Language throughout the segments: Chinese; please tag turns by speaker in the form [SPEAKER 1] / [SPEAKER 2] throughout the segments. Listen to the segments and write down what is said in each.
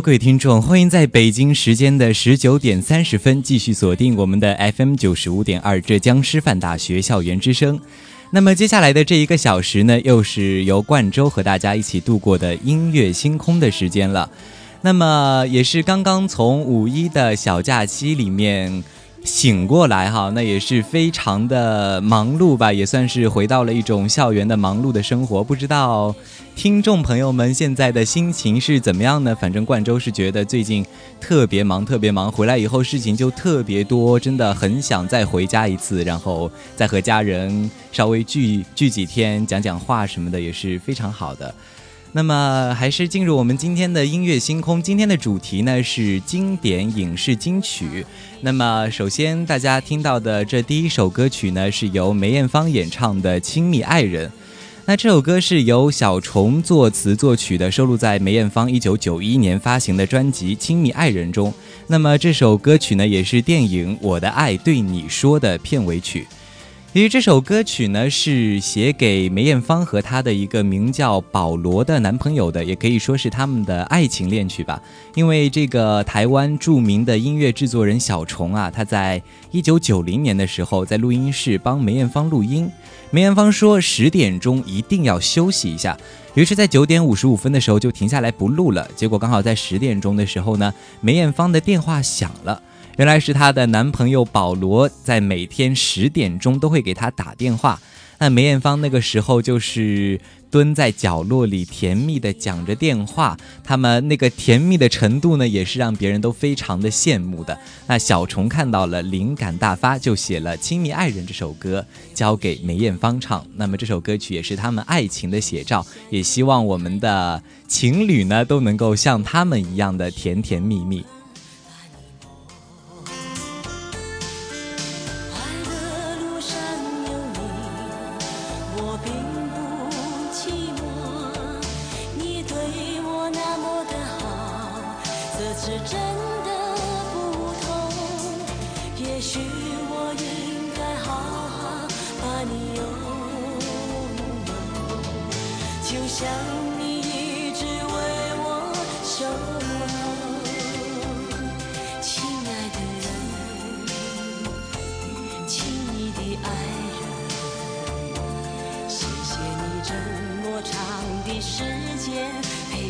[SPEAKER 1] 各位听众，欢迎在北京时间的十九点三十分继续锁定我们的 FM 九十五点二浙江师范大学校园之声。那么接下来的这一个小时呢，又是由冠州和大家一起度过的音乐星空的时间了。那么也是刚刚从五一的小假期里面。醒过来哈，那也是非常的忙碌吧，也算是回到了一种校园的忙碌的生活。不知道听众朋友们现在的心情是怎么样呢？反正冠州是觉得最近特别忙，特别忙，回来以后事情就特别多，真的很想再回家一次，然后再和家人稍微聚聚几天，讲讲话什么的，也是非常好的。那么，还是进入我们今天的音乐星空。今天的主题呢是经典影视金曲。那么，首先大家听到的这第一首歌曲呢，是由梅艳芳演唱的《亲密爱人》。那这首歌是由小虫作词作曲的，收录在梅艳芳一九九一年发行的专辑《亲密爱人》中。那么，这首歌曲呢，也是电影《我的爱对你说》的片尾曲。其实这首歌曲呢是写给梅艳芳和她的一个名叫保罗的男朋友的，也可以说是他们的爱情恋曲吧。因为这个台湾著名的音乐制作人小虫啊，他在一九九零年的时候在录音室帮梅艳芳录音，梅艳芳说十点钟一定要休息一下，于是，在九点五十五分的时候就停下来不录了。结果刚好在十点钟的时候呢，梅艳芳的电话响了。原来是她的男朋友保罗在每天十点钟都会给她打电话，那梅艳芳那个时候就是蹲在角落里甜蜜的讲着电话，他们那个甜蜜的程度呢，也是让别人都非常的羡慕的。那小虫看到了，灵感大发，就写了《亲密爱人》这首歌，交给梅艳芳唱。那么这首歌曲也是他们爱情的写照，也希望我们的情侣呢都能够像他们一样的甜甜蜜蜜。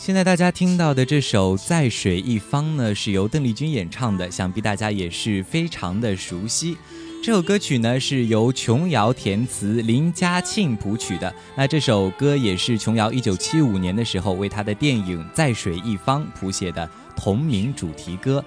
[SPEAKER 1] 现在大家听到的这首《在水一方》呢，是由邓丽君演唱的，想必大家也是非常的熟悉。这首歌曲呢是由琼瑶填词，林嘉庆谱曲的。那这首歌也是琼瑶一九七五年的时候为她的电影《在水一方》谱写的同名主题歌。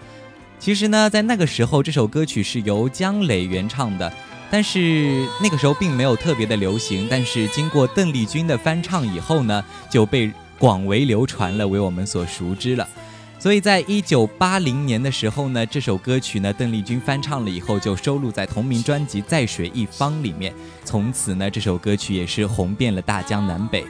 [SPEAKER 1] 其实呢，在那个时候，这首歌曲是由姜磊原唱的，但是那个时候并没有特别的流行。但是经过邓丽君的翻唱以后呢，就被。广为流传了，为我们所熟知了。所以在一九八零年的时候呢，这首歌曲呢，邓丽君翻唱了以后，就收录在同名专辑《在水一方》里面。从此呢，这首歌曲也是红遍了大江南北。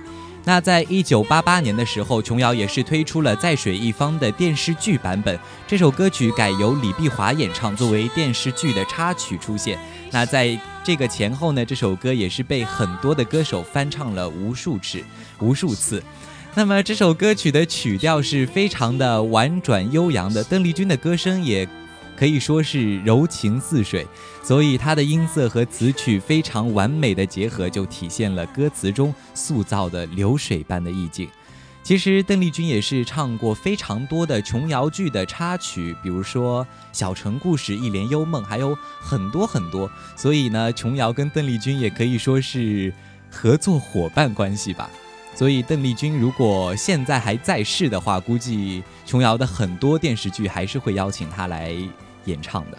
[SPEAKER 1] 那在一九八八年的时候，琼瑶也是推出了《在水一方》的电视剧版本。这首歌曲改由李碧华演唱，作为电视剧的插曲出现。那在这个前后呢，这首歌也是被很多的歌手翻唱了无数次，无数次。那么这首歌曲的曲调是非常的婉转悠扬的，邓丽君的歌声也可以说是柔情似水，所以她的音色和词曲非常完美的结合，就体现了歌词中塑造的流水般的意境。其实邓丽君也是唱过非常多的琼瑶剧的插曲，比如说《小城故事》《一帘幽梦》，还有很多很多。所以呢，琼瑶跟邓丽君也可以说是合作伙伴关系吧。所以，邓丽君如果现在还在世的话，估计琼瑶的很多电视剧还是会邀请她来演唱的。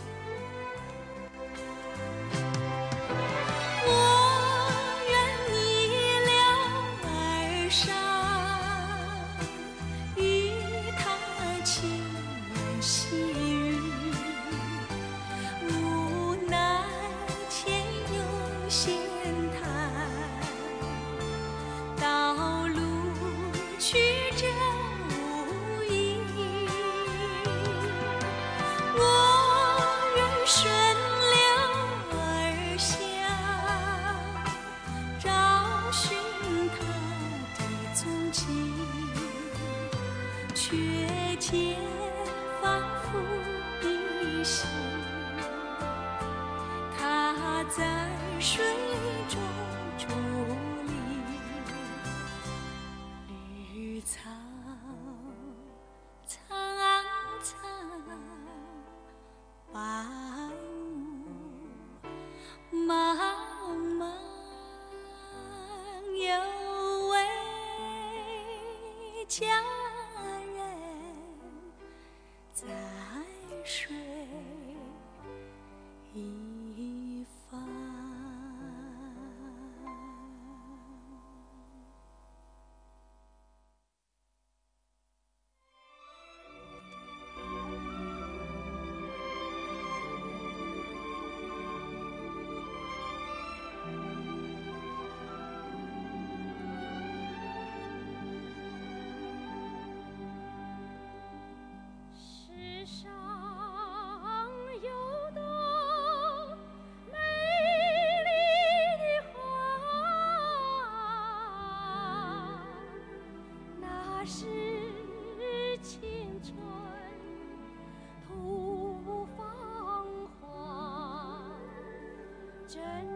[SPEAKER 1] 在水里。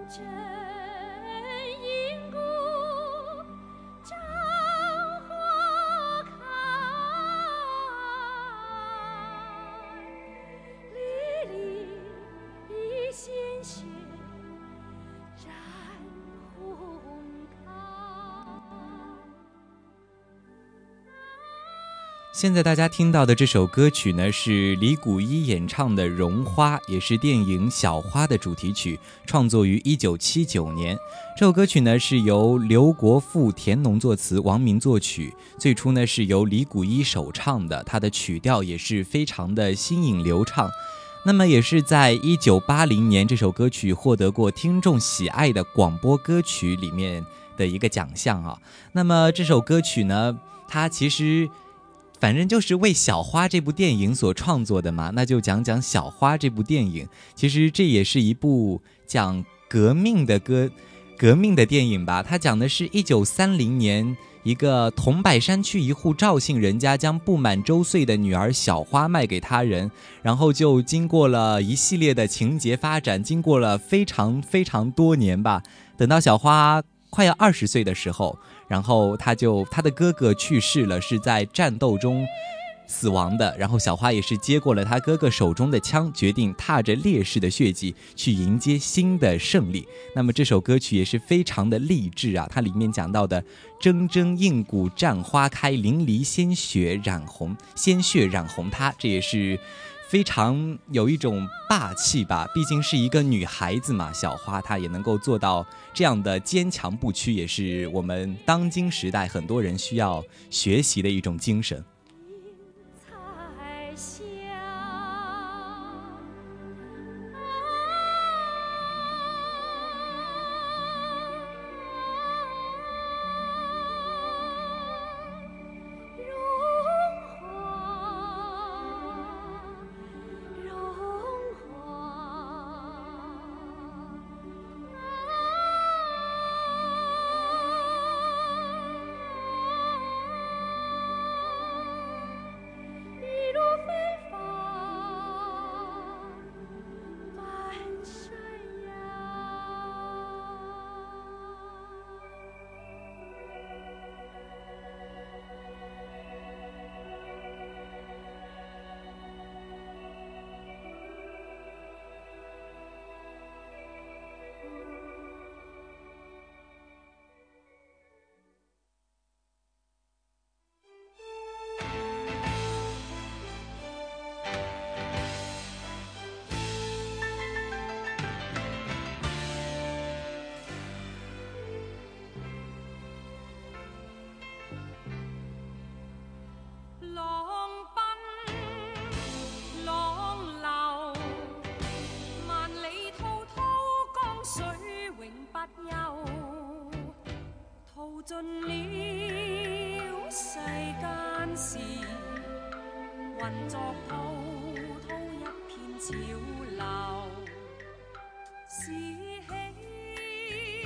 [SPEAKER 1] 真现在大家听到的这首歌曲呢，是李谷一演唱的《绒花》，也是电影《小花》的主题曲，创作于一九七九年。这首歌曲呢是由刘国富田农作词，王明作曲。最初呢是由李谷一首唱的，它的曲调也是非常的新颖流畅。那么也是在一九八零年，这首歌曲获得过听众喜爱的广播歌曲里面的一个奖项啊。那么这首歌曲呢，它其实。反正就是为《小花》这部电影所创作的嘛，那就讲讲《小花》这部电影。其实这也是一部讲革命的歌、革命的电影吧。它讲的是一九三零年，一个桐柏山区一户赵姓人家将不满周岁的女儿小花卖给他人，然后就经过了一系列的情节发展，经过了非常非常多年吧。等到小花快要二十岁的时候。然后他就他的哥哥去世了，是在战斗中。死亡的，然后小花也是接过了他哥哥手中的枪，决定踏着烈士的血迹去迎接新的胜利。那么这首歌曲也是非常的励志啊，它里面讲到的“铮铮硬骨绽花开，淋漓鲜血染红，鲜血染红它”，这也是非常有一种霸气吧。毕竟是一个女孩子嘛，小花她也能够做到这样的坚强不屈，也是我们当今时代很多人需要学习的一种精神。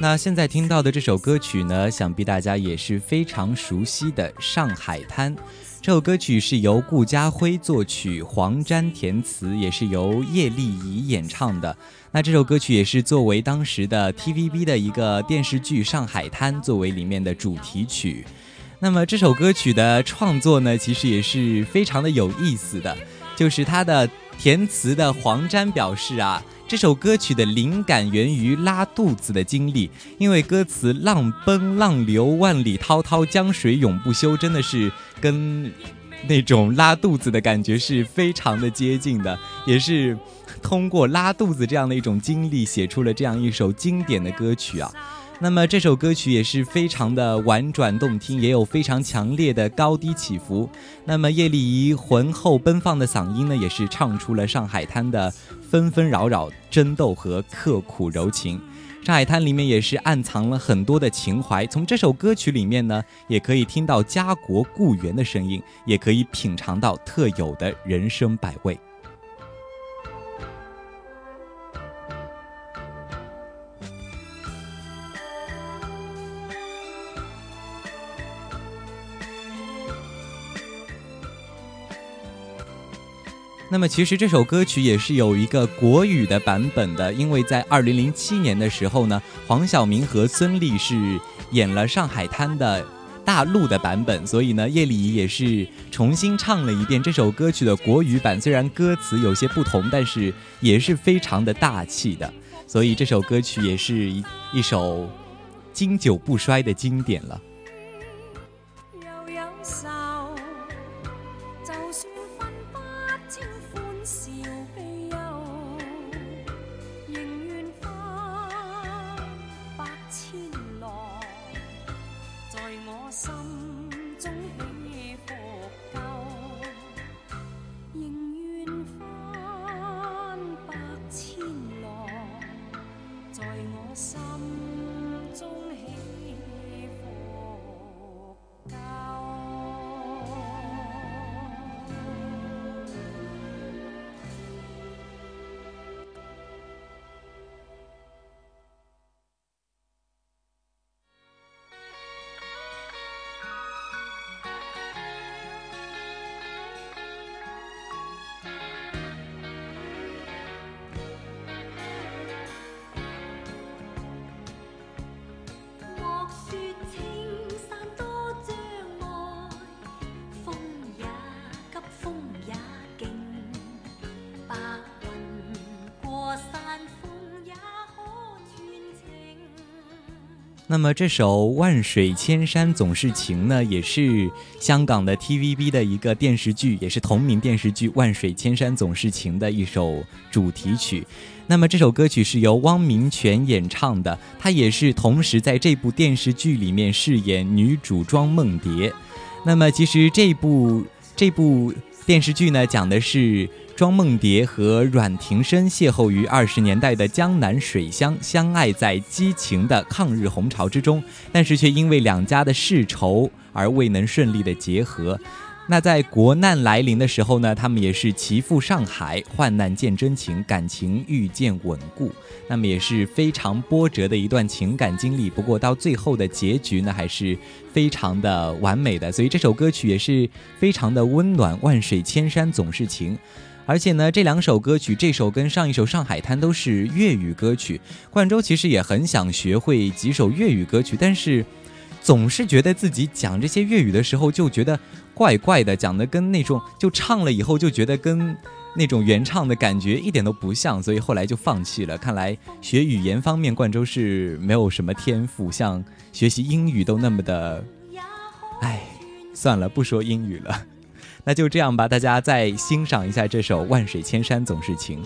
[SPEAKER 1] 那现在听到的这首歌曲呢，想必大家也是非常熟悉的《上海滩》。这首歌曲是由顾嘉辉作曲，黄沾填词，也是由叶丽仪演唱的。那这首歌曲也是作为当时的 TVB 的一个电视剧《上海滩》作为里面的主题曲。那么这首歌曲的创作呢，其实也是非常的有意思的，就是他的填词的黄沾表示啊。这首歌曲的灵感源于拉肚子的经历，因为歌词“浪奔浪流，万里滔滔江水永不休”真的是跟那种拉肚子的感觉是非常的接近的，也是通过拉肚子这样的一种经历写出了这样一首经典的歌曲啊。那么这首歌曲也是非常的婉转动听，也有非常强烈的高低起伏。那么叶丽仪浑厚奔放的嗓音呢，也是唱出了上海滩的纷纷扰扰、争斗和刻苦柔情。上海滩里面也是暗藏了很多的情怀。从这首歌曲里面呢，也可以听到家国故园的声音，也可以品尝到特有的人生百味。那么其实这首歌曲也是有一个国语的版本的，因为在二零零七年的时候呢，黄晓明和孙俪是演了《上海滩》的大陆的版本，所以呢，叶丽仪也是重新唱了一遍这首歌曲的国语版。虽然歌词有些不同，但是也是非常的大气的，所以这首歌曲也是一一首经久不衰的经典了。那么这首《万水千山总是情》呢，也是香港的 TVB 的一个电视剧，也是同名电视剧《万水千山总是情》的一首主题曲。那么这首歌曲是由汪明荃演唱的，他也是同时在这部电视剧里面饰演女主庄梦蝶。那么其实这部这部电视剧呢，讲的是。庄梦蝶和阮廷深邂逅于二十年代的江南水乡，相爱在激情的抗日红潮之中，但是却因为两家的世仇而未能顺利的结合。那在国难来临的时候呢，他们也是齐赴上海，患难见真情，感情愈见稳固。那么也是非常波折的一段情感经历。不过到最后的结局呢，还是非常的完美的。所以这首歌曲也是非常的温暖。万水千山总是情。而且呢，这两首歌曲，这首跟上一首《上海滩》都是粤语歌曲。冠周其实也很想学会几首粤语歌曲，但是总是觉得自己讲这些粤语的时候就觉得怪怪的，讲的跟那种就唱了以后就觉得跟那种原唱的感觉一点都不像，所以后来就放弃了。看来学语言方面，冠州是没有什么天赋，像学习英语都那么的……哎，算了，不说英语了。那就这样吧，大家再欣赏一下这首《万水千山总是情》。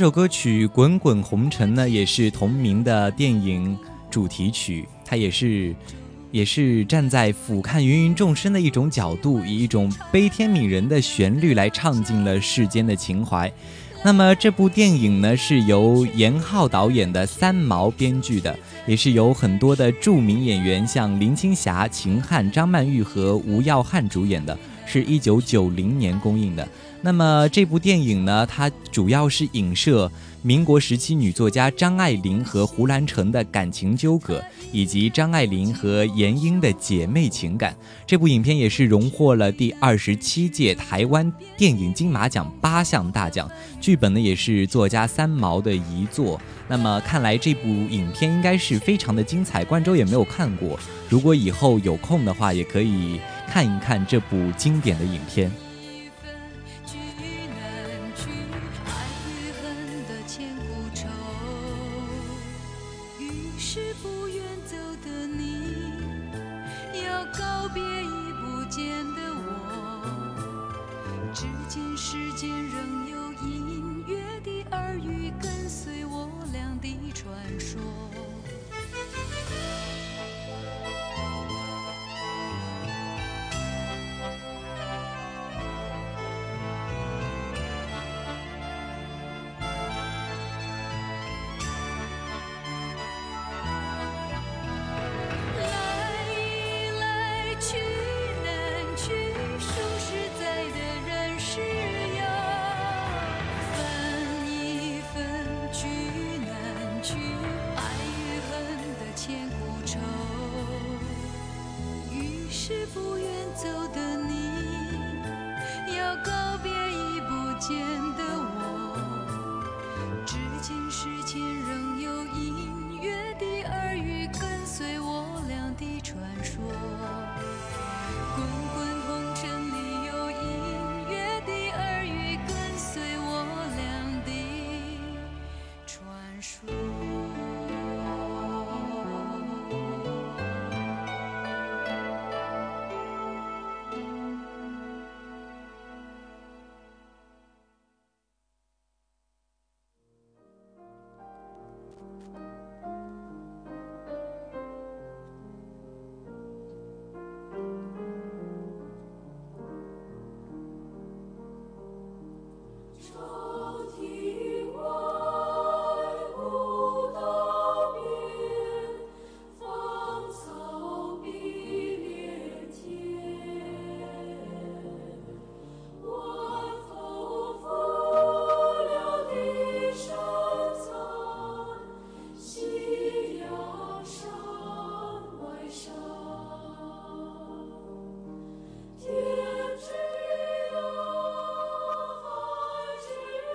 [SPEAKER 1] 这首歌曲滚滚红尘呢也是同名的电影主题曲它也是也是站在俯瞰芸芸众生的一种角度，以一种悲天悯人的旋律来唱尽了世间的情怀。那么这部电影呢，是由严浩导演的，三毛编剧的，也是由很多的著名演员，像林青霞、秦汉、张曼玉和吴耀汉主演的，是一九九零年公映的。那么这部电影呢，它主要是影射。民国时期女作家张爱玲和胡兰成的感情纠葛，以及张爱玲和闫英的姐妹情感，这部影片也是荣获了第二十七届台湾电影金马奖八项大奖。剧本呢也是作家三毛的遗作。那么看来这部影片应该是非常的精彩。冠州也没有看过，如果以后有空的话，也可以看一看这部经典的影片。
[SPEAKER 2] 不愿走的你要告别已不见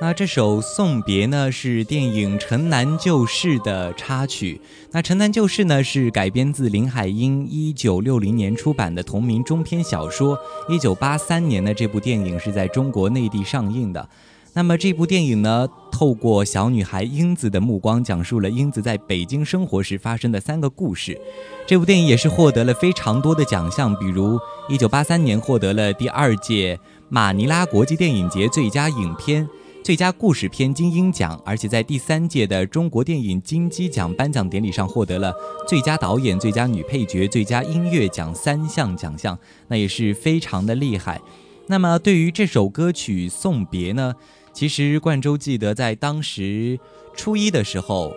[SPEAKER 1] 那这首《送别》呢，是电影《城南旧事》的插曲。那《城南旧事》呢，是改编自林海音一九六零年出版的同名中篇小说。一九八三年呢，这部电影是在中国内地上映的。那么这部电影呢，透过小女孩英子的目光，讲述了英子在北京生活时发生的三个故事。这部电影也是获得了非常多的奖项，比如一九八三年获得了第二届马尼拉国际电影节最佳影片。最佳故事片金鹰奖，而且在第三届的中国电影金鸡奖颁奖典礼上获得了最佳导演、最佳女配角、最佳音乐奖三项奖项，那也是非常的厉害。那么对于这首歌曲《送别》呢，其实冠周记得在当时初一的时候，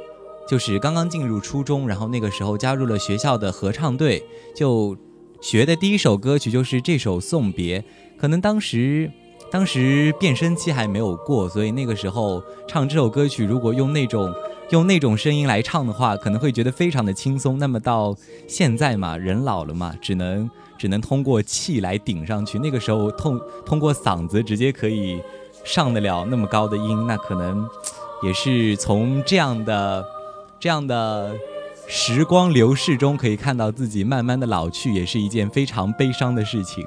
[SPEAKER 1] 就是刚刚进入初中，然后那个时候加入了学校的合唱队，就学的第一首歌曲就是这首《送别》，可能当时。当时变声期还没有过，所以那个时候唱这首歌曲，如果用那种用那种声音来唱的话，可能会觉得非常的轻松。那么到现在嘛，人老了嘛，只能只能通过气来顶上去。那个时候通通过嗓子直接可以上得了那么高的音，那可能也是从这样的这样的时光流逝中可以看到自己慢慢的老去，也是一件非常悲伤的事情。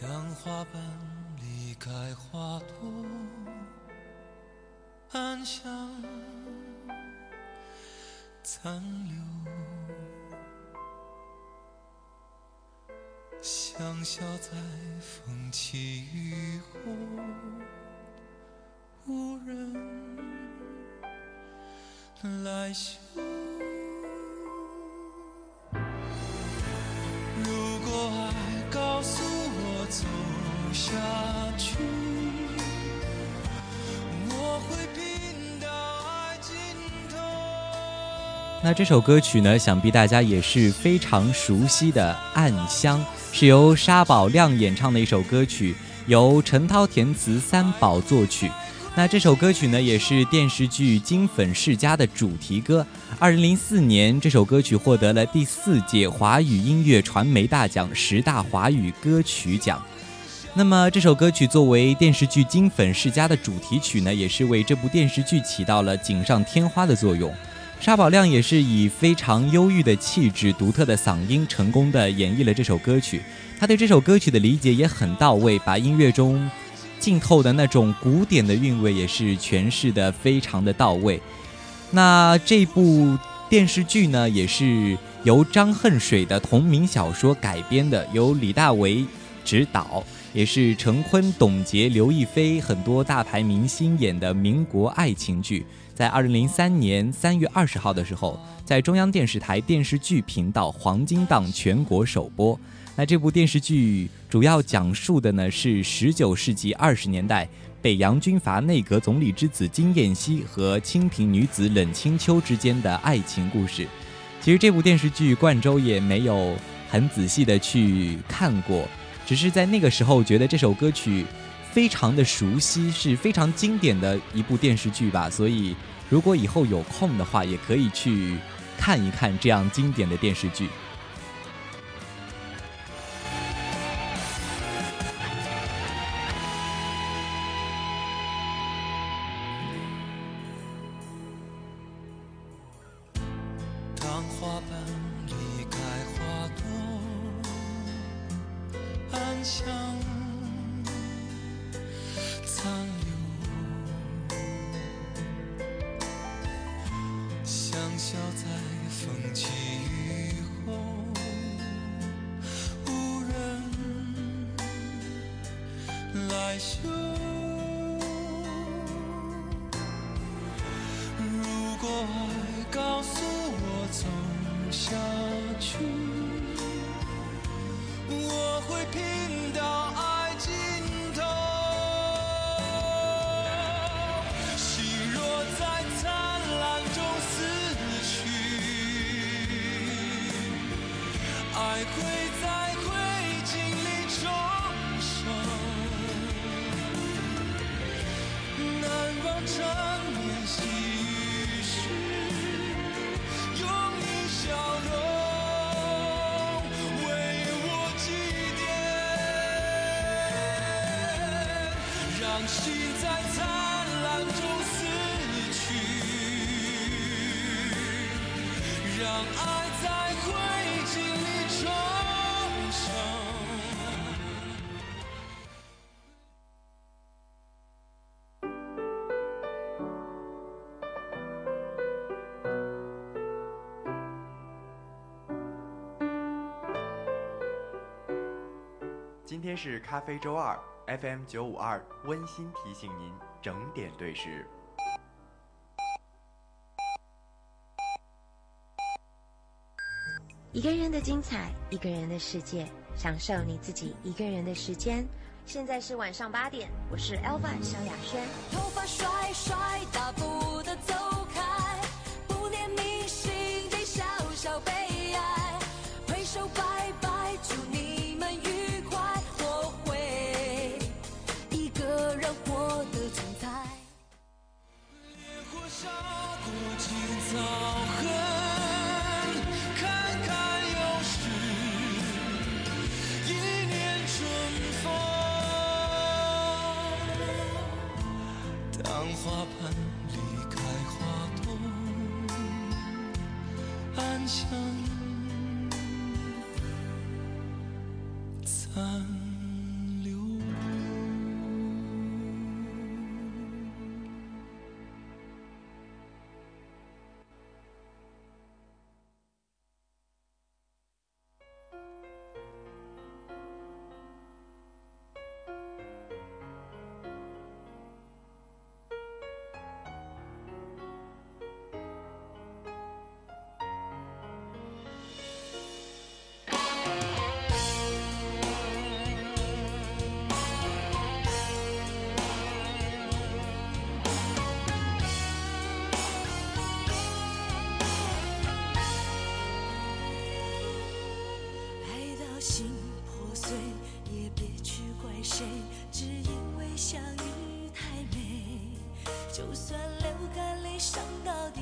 [SPEAKER 3] 当花瓣离开花朵，暗香残留，香消在风起雨后，无人来嗅。
[SPEAKER 1] 走下去，我会那这首歌曲呢，想必大家也是非常熟悉的《暗香》，是由沙宝亮演唱的一首歌曲，由陈涛填词，三宝作曲。那这首歌曲呢，也是电视剧《金粉世家》的主题歌。二零零四年，这首歌曲获得了第四届华语音乐传媒大奖十大华语歌曲奖。那么这首歌曲作为电视剧《金粉世家》的主题曲呢，也是为这部电视剧起到了锦上添花的作用。沙宝亮也是以非常忧郁的气质、独特的嗓音，成功的演绎了这首歌曲。他对这首歌曲的理解也很到位，把音乐中浸透的那种古典的韵味也是诠释的非常的到位。那这部电视剧呢，也是由张恨水的同名小说改编的，由李大为执导，也是陈坤、董洁、刘亦菲很多大牌明星演的民国爱情剧。在二零零三年三月二十号的时候，在中央电视台电视剧频道黄金档全国首播。那这部电视剧主要讲述的呢是十九世纪二十年代北洋军阀内阁总理之子金燕西和清贫女子冷清秋之间的爱情故事。其实这部电视剧冠周也没有很仔细的去看过，只是在那个时候觉得这首歌曲非常的熟悉，是非常经典的一部电视剧吧，所以。如果以后有空的话，也可以去看一看这样经典的电视剧。
[SPEAKER 3] 心在灿烂中死去，让爱在灰烬里重生。
[SPEAKER 4] 今天是咖啡周二，FM 九五二温馨提醒您整点对时。
[SPEAKER 5] 一个人的精彩，一个人的世界，享受你自己一个人的时间。现在是晚上八点，我是 Elva 萧亚轩。
[SPEAKER 6] 头发甩甩，大步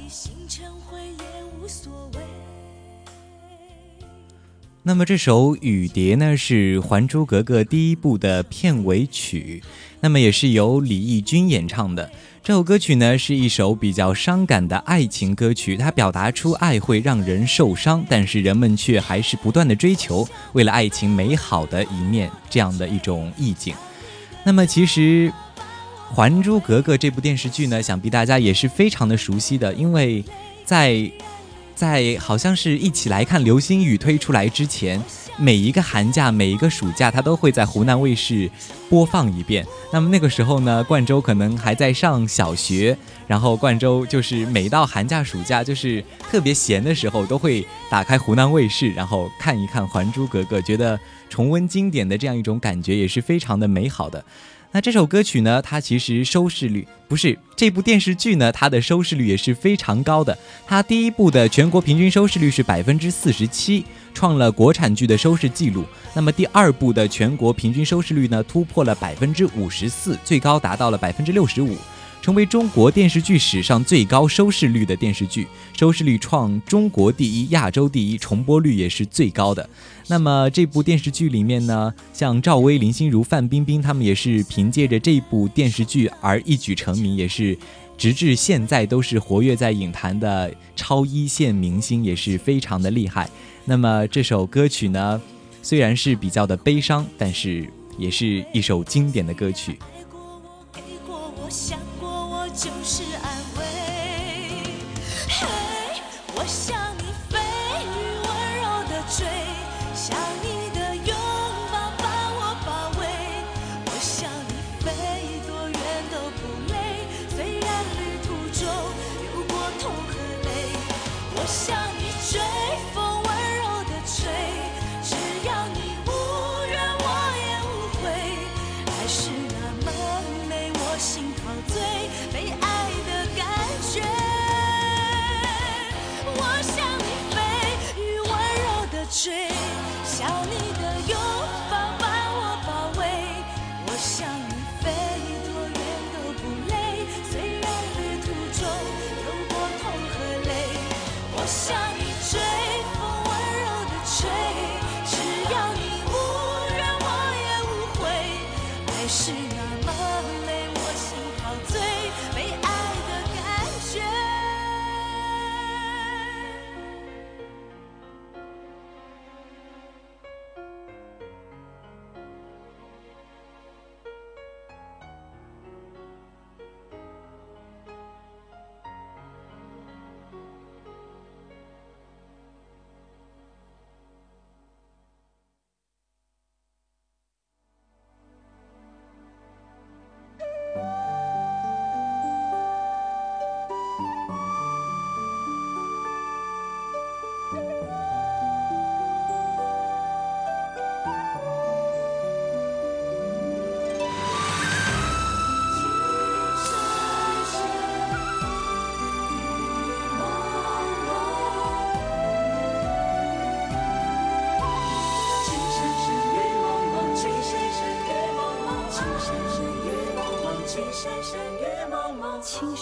[SPEAKER 6] 心成灰也无所谓
[SPEAKER 1] 那么这首《雨蝶》呢，是《还珠格格》第一部的片尾曲，那么也是由李翊君演唱的。这首歌曲呢，是一首比较伤感的爱情歌曲，它表达出爱会让人受伤，但是人们却还是不断的追求，为了爱情美好的一面这样的一种意境。那么其实。《还珠格格》这部电视剧呢，想必大家也是非常的熟悉的，因为在在好像是一起来看流星雨推出来之前，每一个寒假、每一个暑假，它都会在湖南卫视播放一遍。那么那个时候呢，冠州可能还在上小学，然后冠州就是每到寒假、暑假，就是特别闲的时候，都会打开湖南卫视，然后看一看《还珠格格》，觉得重温经典的这样一种感觉也是非常的美好的。那这首歌曲呢，它其实收视率不是这部电视剧呢，它的收视率也是非常高的。它第一部的全国平均收视率是百分之四十七，创了国产剧的收视记录。那么第二部的全国平均收视率呢，突破了百分之五十四，最高达到了百分之六十五。成为中国电视剧史上最高收视率的电视剧，收视率创中国第一、亚洲第一，重播率也是最高的。那么这部电视剧里面呢，像赵薇、林心如、范冰冰他们也是凭借着这部电视剧而一举成名，也是直至现在都是活跃在影坛的超一线明星，也是非常的厉害。那么这首歌曲呢，虽然是比较的悲伤，但是也是一首经典的歌曲。
[SPEAKER 6] 就是追，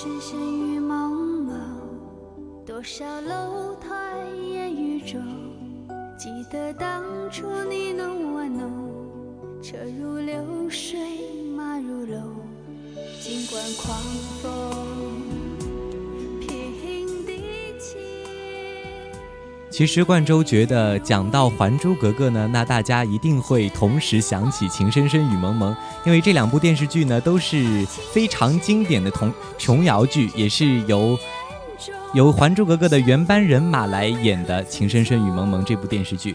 [SPEAKER 6] 深深雨蒙蒙，
[SPEAKER 2] 多少楼台烟雨中，记得当初你侬我侬，车如流水马如龙，尽管狂风
[SPEAKER 1] 其实冠周觉得讲到《还珠格格》呢，那大家一定会同时想起《情深深雨蒙蒙》，因为这两部电视剧呢都是非常经典的童琼瑶剧，也是由 由《还珠格格》的原班人马来演的《情深深雨蒙蒙》这部电视剧。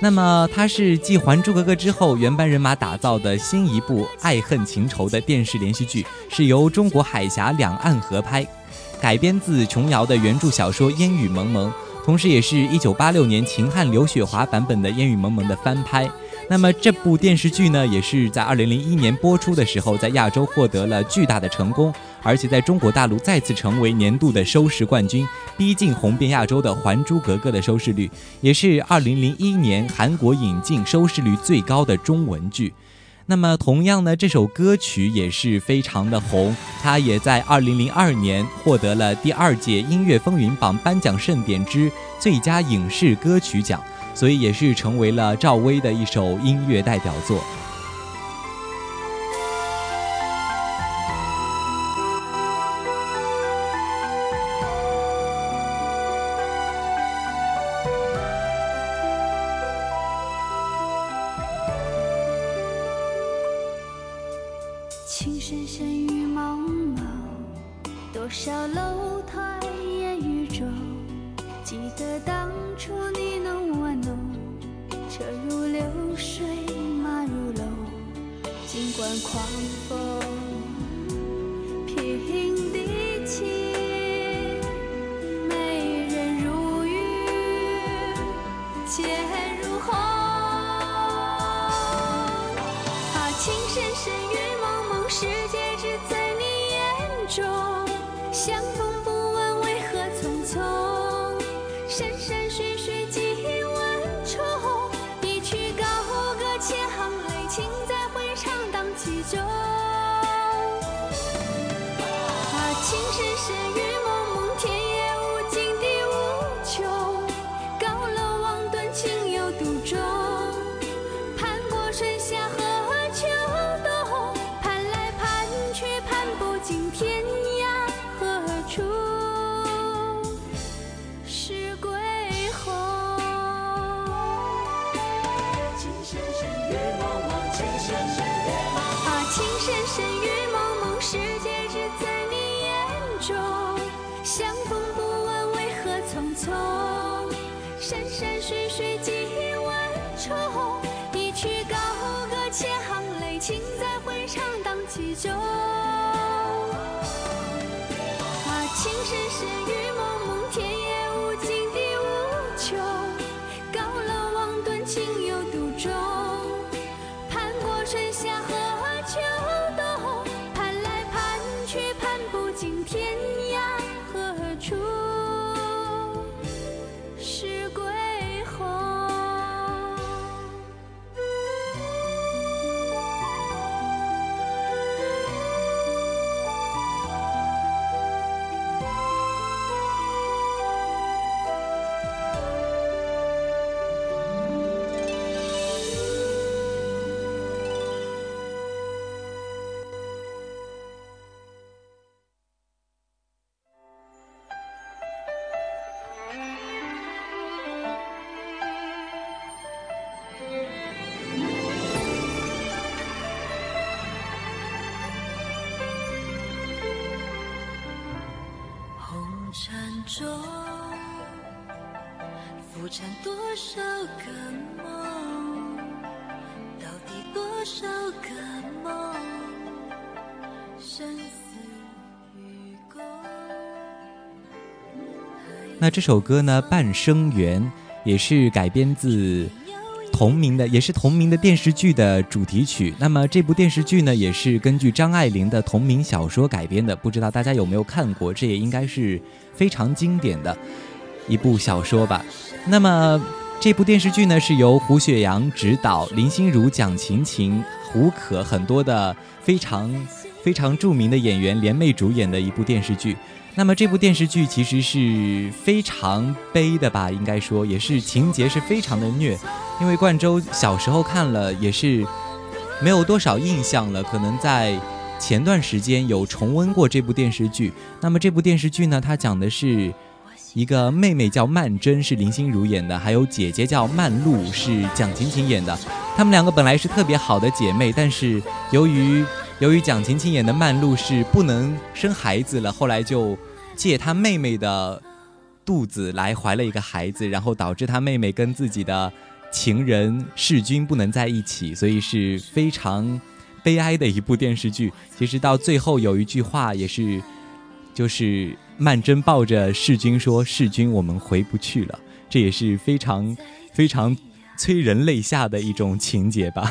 [SPEAKER 1] 那么它是继《还珠格格》之后原班人马打造的新一部爱恨情仇的电视连续剧，是由中国海峡两岸合拍，改编自琼瑶的原著小说《烟雨蒙蒙》。同时，也是一九八六年秦汉刘雪华版本的《烟雨蒙蒙》的翻拍。那么这部电视剧呢，也是在二零零一年播出的时候，在亚洲获得了巨大的成功，而且在中国大陆再次成为年度的收视冠军，逼近红遍亚洲的《还珠格格》的收视率，也是二零零一年韩国引进收视率最高的中文剧。那么同样呢，这首歌曲也是非常的红，它也在二零零二年获得了第二届音乐风云榜颁奖盛典之最佳影视歌曲奖，所以也是成为了赵薇的一首音乐代表作。
[SPEAKER 2] 啊，情深深雨蒙蒙，世界只在你眼中。相逢不问为何匆匆，山山水水几万重。一曲高歌千行泪，情在回肠荡气中。啊，情深深雨
[SPEAKER 1] 这首歌呢，《半生缘》也是改编自同名的，也是同名的电视剧的主题曲。那么这部电视剧呢，也是根据张爱玲的同名小说改编的。不知道大家有没有看过？这也应该是非常经典的一部小说吧。那么这部电视剧呢，是由胡雪阳执导，林心如、蒋勤勤、胡可很多的非常非常著名的演员联袂主演的一部电视剧。那么这部电视剧其实是非常悲的吧，应该说也是情节是非常的虐，因为冠周小时候看了也是没有多少印象了，可能在前段时间有重温过这部电视剧。那么这部电视剧呢，它讲的是一个妹妹叫曼桢，是林心如演的，还有姐姐叫曼璐，是蒋勤勤演的。她们两个本来是特别好的姐妹，但是由于由于蒋勤勤演的曼璐是不能生孩子了，后来就借她妹妹的肚子来怀了一个孩子，然后导致她妹妹跟自己的情人世君不能在一起，所以是非常悲哀的一部电视剧。其实到最后有一句话也是，就是曼桢抱着世君说：“世君，我们回不去了。”这也是非常非常催人泪下的一种情节吧。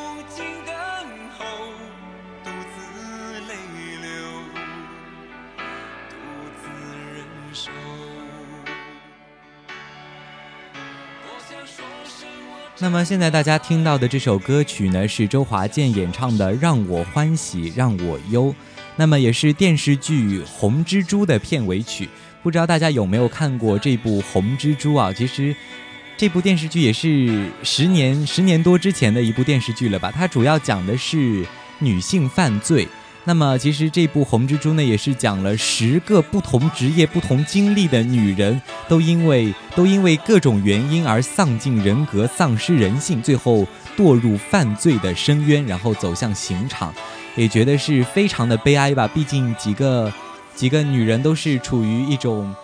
[SPEAKER 1] 那么现在大家听到的这首歌曲呢，是周华健演唱的《让我欢喜让我忧》，那么也是电视剧《红蜘蛛》的片尾曲。不知道大家有没有看过这部《红蜘蛛》啊？其实这部电视剧也是十年十年多之前的一部电视剧了吧？它主要讲的是女性犯罪。那么其实这部《红蜘蛛》呢，也是讲了十个不同职业、不同经历的女人，都因为都因为各种原因而丧尽人格、丧失人性，最后堕入犯罪的深渊，然后走向刑场，也觉得是非常的悲哀吧。毕竟几个几个女人都是处于一种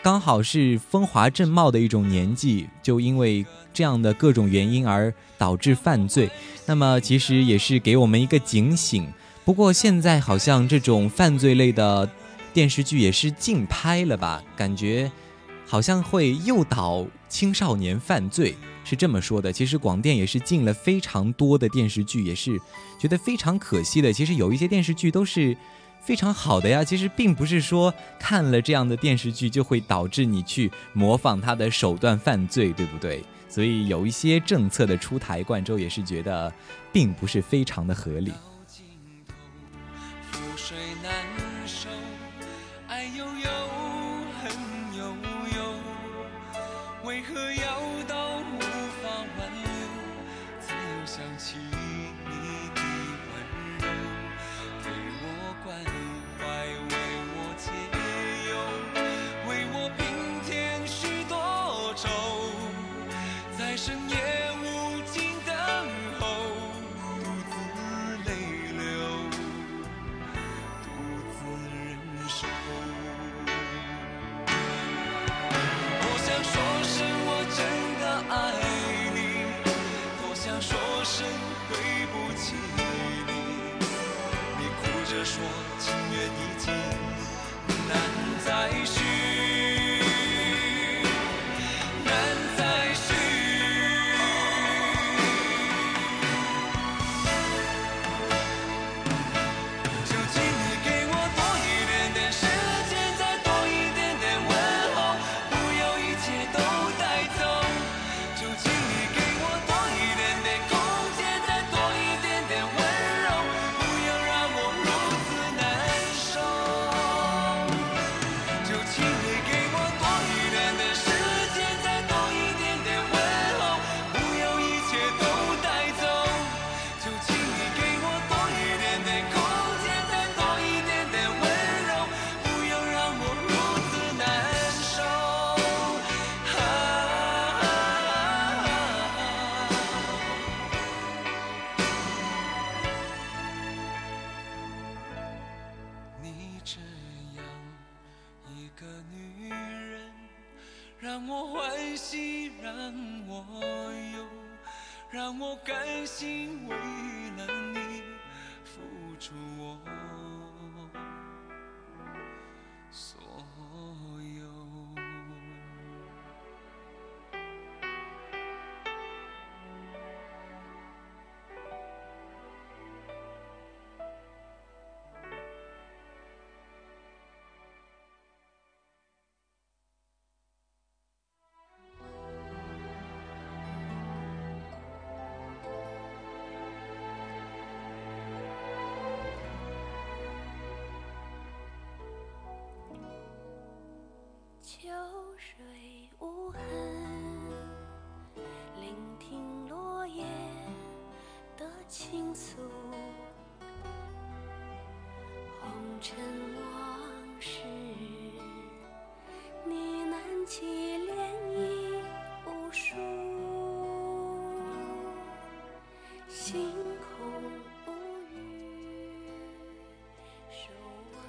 [SPEAKER 1] 刚好是风华正茂的一种年纪，就因为这样的各种原因而导致犯罪。那么其实也是给我们一个警醒。不过现在好像这种犯罪类的电视剧也是禁拍了吧？感觉好像会诱导青少年犯罪，是这么说的。其实广电也是禁了非常多的电视剧，也是觉得非常可惜的。其实有一些电视剧都是非常好的呀。其实并不是说看了这样的电视剧就会导致你去模仿他的手段犯罪，对不对？所以有一些政策的出台，冠州也是觉得并不是非常的合理。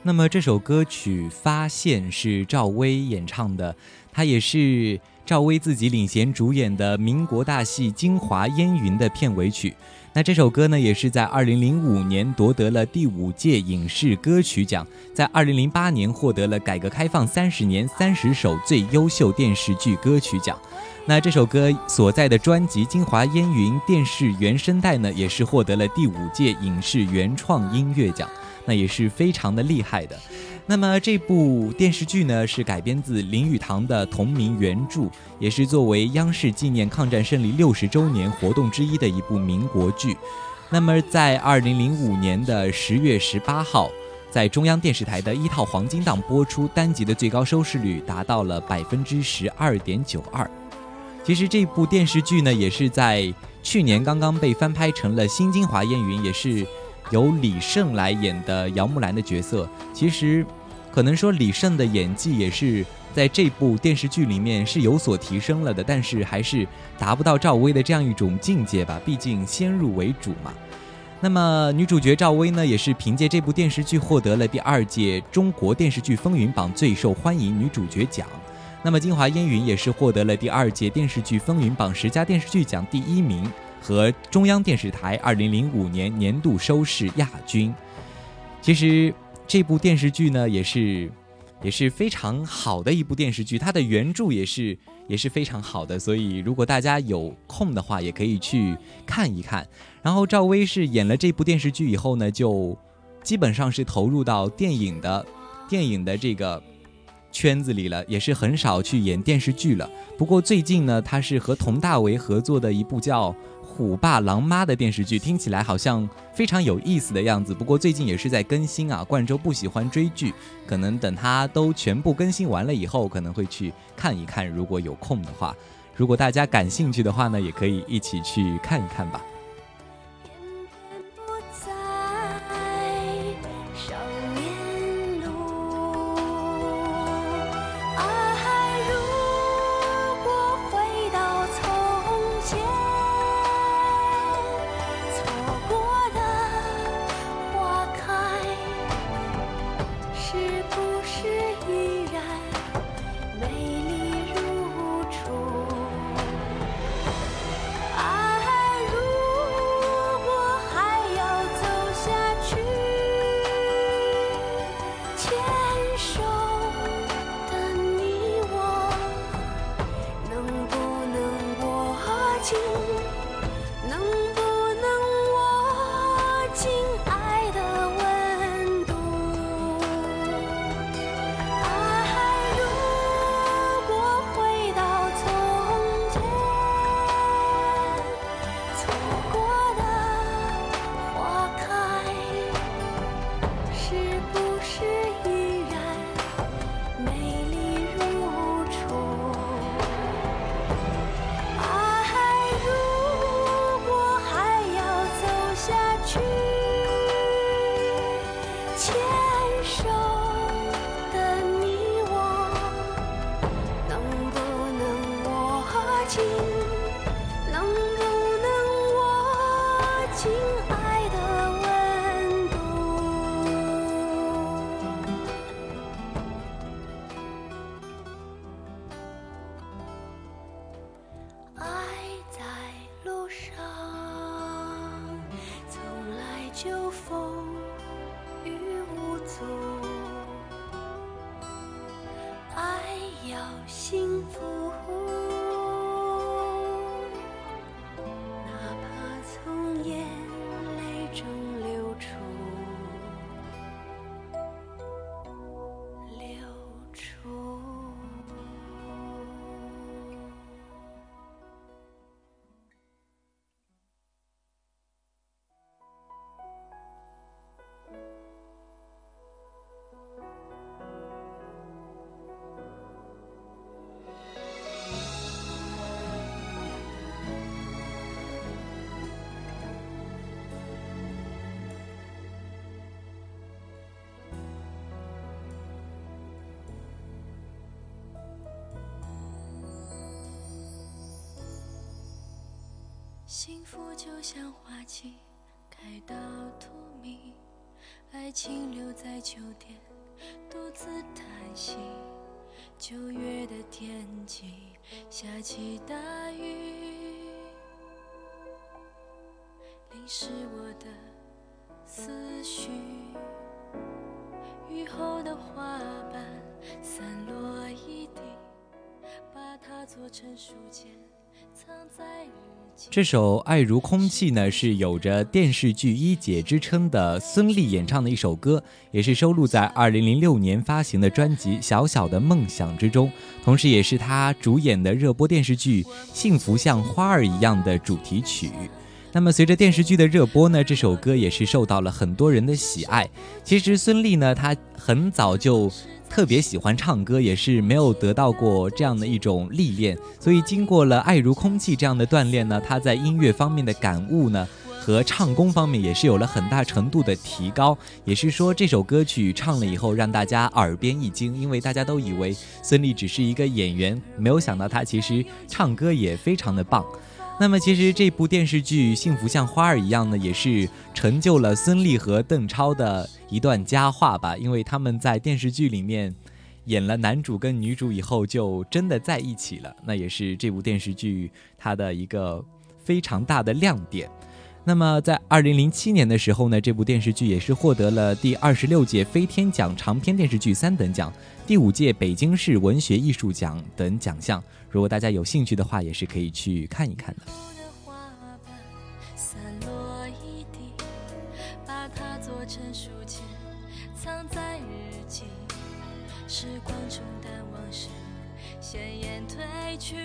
[SPEAKER 1] 那么这首歌曲《发现》是赵薇演唱的，它也是赵薇自己领衔主演的民国大戏《京华烟云》的片尾曲。那这首歌呢，也是在2005年夺得了第五届影视歌曲奖，在2008年获得了改革开放三十年三十首最优秀电视剧歌曲奖。那这首歌所在的专辑《京华烟云》电视原声带呢，也是获得了第五届影视原创音乐奖。那也是非常的厉害的。那么这部电视剧呢，是改编自林语堂的同名原著，也是作为央视纪念抗战胜利六十周年活动之一的一部民国剧。那么在二零零五年的十月十八号，在中央电视台的一套黄金档播出，单集的最高收视率达到了百分之十二点九二。其实这部电视剧呢，也是在去年刚刚被翻拍成了《新京华烟云》，也是。由李晟来演的姚木兰的角色，其实可能说李晟的演技也是在这部电视剧里面是有所提升了的，但是还是达不到赵薇的这样一种境界吧，毕竟先入为主嘛。那么女主角赵薇呢，也是凭借这部电视剧获得了第二届中国电视剧风云榜最受欢迎女主角奖。那么《京华烟云》也是获得了第二届电视剧风云榜十佳电视剧奖第一名。和中央电视台二零零五年年度收视亚军。其实这部电视剧呢，也是也是非常好的一部电视剧，它的原著也是也是非常好的，所以如果大家有空的话，也可以去看一看。然后赵薇是演了这部电视剧以后呢，就基本上是投入到电影的电影的这个圈子里了，也是很少去演电视剧了。不过最近呢，她是和佟大为合作的一部叫。虎爸狼妈的电视剧听起来好像非常有意思的样子，不过最近也是在更新啊。冠州不喜欢追剧，可能等他都全部更新完了以后，可能会去看一看。如果有空的话，如果大家感兴趣的话呢，也可以一起去看一看吧。
[SPEAKER 2] 风雨无阻。爱要幸福，幸福就像花期开到荼蘼，爱情留在秋天独自叹息。九月的天气下起大雨，淋湿我的思绪。雨后的花瓣散落一地，把它做成书签，
[SPEAKER 1] 这首《爱如空气》呢，是有着电视剧一姐之称的孙俪演唱的一首歌，也是收录在2006年发行的专辑《小小的梦想》之中，同时也是她主演的热播电视剧《幸福像花儿一样》的主题曲。那么，随着电视剧的热播呢，这首歌也是受到了很多人的喜爱。其实，孙俪呢，她很早就特别喜欢唱歌，也是没有得到过这样的一种历练，所以经过了《爱如空气》这样的锻炼呢，他在音乐方面的感悟呢。和唱功方面也是有了很大程度的提高，也是说这首歌曲唱了以后让大家耳边一惊，因为大家都以为孙俪只是一个演员，没有想到她其实唱歌也非常的棒。那么其实这部电视剧《幸福像花儿一样》呢，也是成就了孙俪和邓超的一段佳话吧，因为他们在电视剧里面演了男主跟女主以后，就真的在一起了，那也是这部电视剧它的一个非常大的亮点。那么在二零零七年的时候呢，这部电视剧也是获得了第二十六届飞天奖长篇电视剧三等奖、第五届北京市文学艺术奖等奖项。如果大家有兴趣的话，也是可以去看一看的。
[SPEAKER 2] 散落一地，把它做成书签，藏在日记。时光冲淡往事，鲜艳褪去，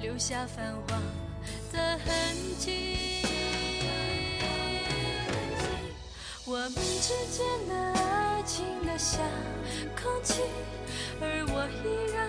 [SPEAKER 2] 留下泛黄的痕迹。我们之间的爱情的像空气，而我依然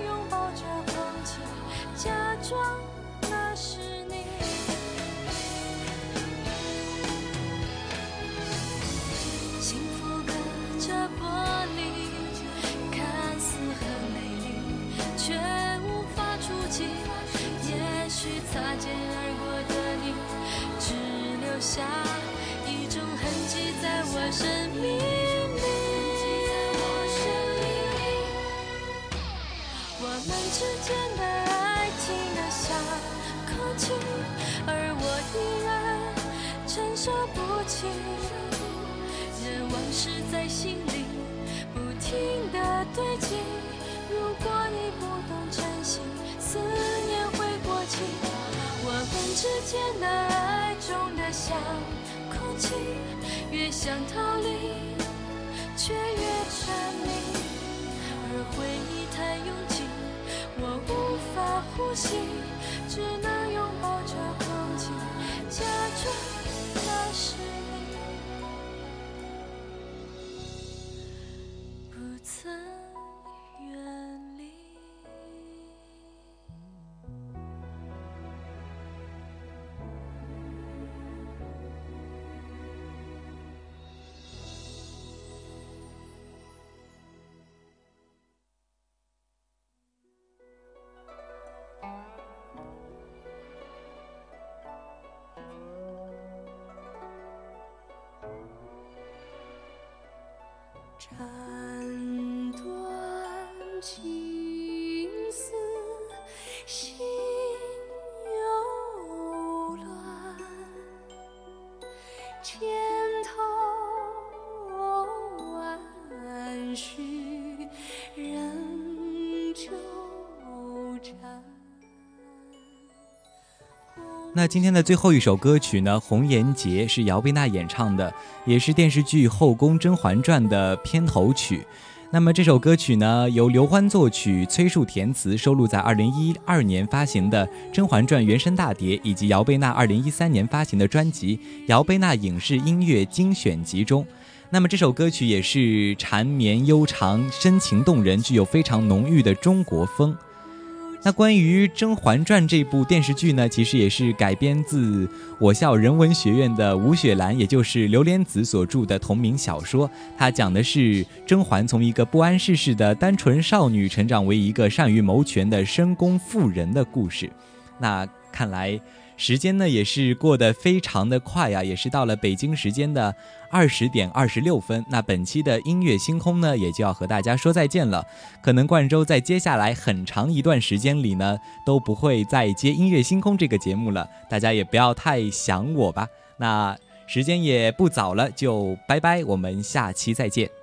[SPEAKER 2] 下一种痕迹在我生命里。我们之间的爱情的像空气，而我依然承受不起。想逃离，却越沉迷。而回忆太拥挤，我无法呼吸，只能
[SPEAKER 1] 那今天的最后一首歌曲呢，《红颜劫》是姚贝娜演唱的，也是电视剧《后宫甄嬛传》的片头曲。那么这首歌曲呢，由刘欢作曲，崔树填词，收录在二零一二年发行的《甄嬛传》原声大碟，以及姚贝娜二零一三年发行的专辑《姚贝娜影视音乐精选集》中。那么这首歌曲也是缠绵悠长、深情动人，具有非常浓郁的中国风。那关于《甄嬛传》这部电视剧呢，其实也是改编自我校人文学院的吴雪兰，也就是刘莲子所著的同名小说。它讲的是甄嬛从一个不谙世事的单纯少女，成长为一个善于谋权的深宫妇人的故事。那看来。时间呢也是过得非常的快呀，也是到了北京时间的二十点二十六分。那本期的音乐星空呢也就要和大家说再见了。可能冠州在接下来很长一段时间里呢都不会再接音乐星空这个节目了，大家也不要太想我吧。那时间也不早了，就拜拜，我们下期再见。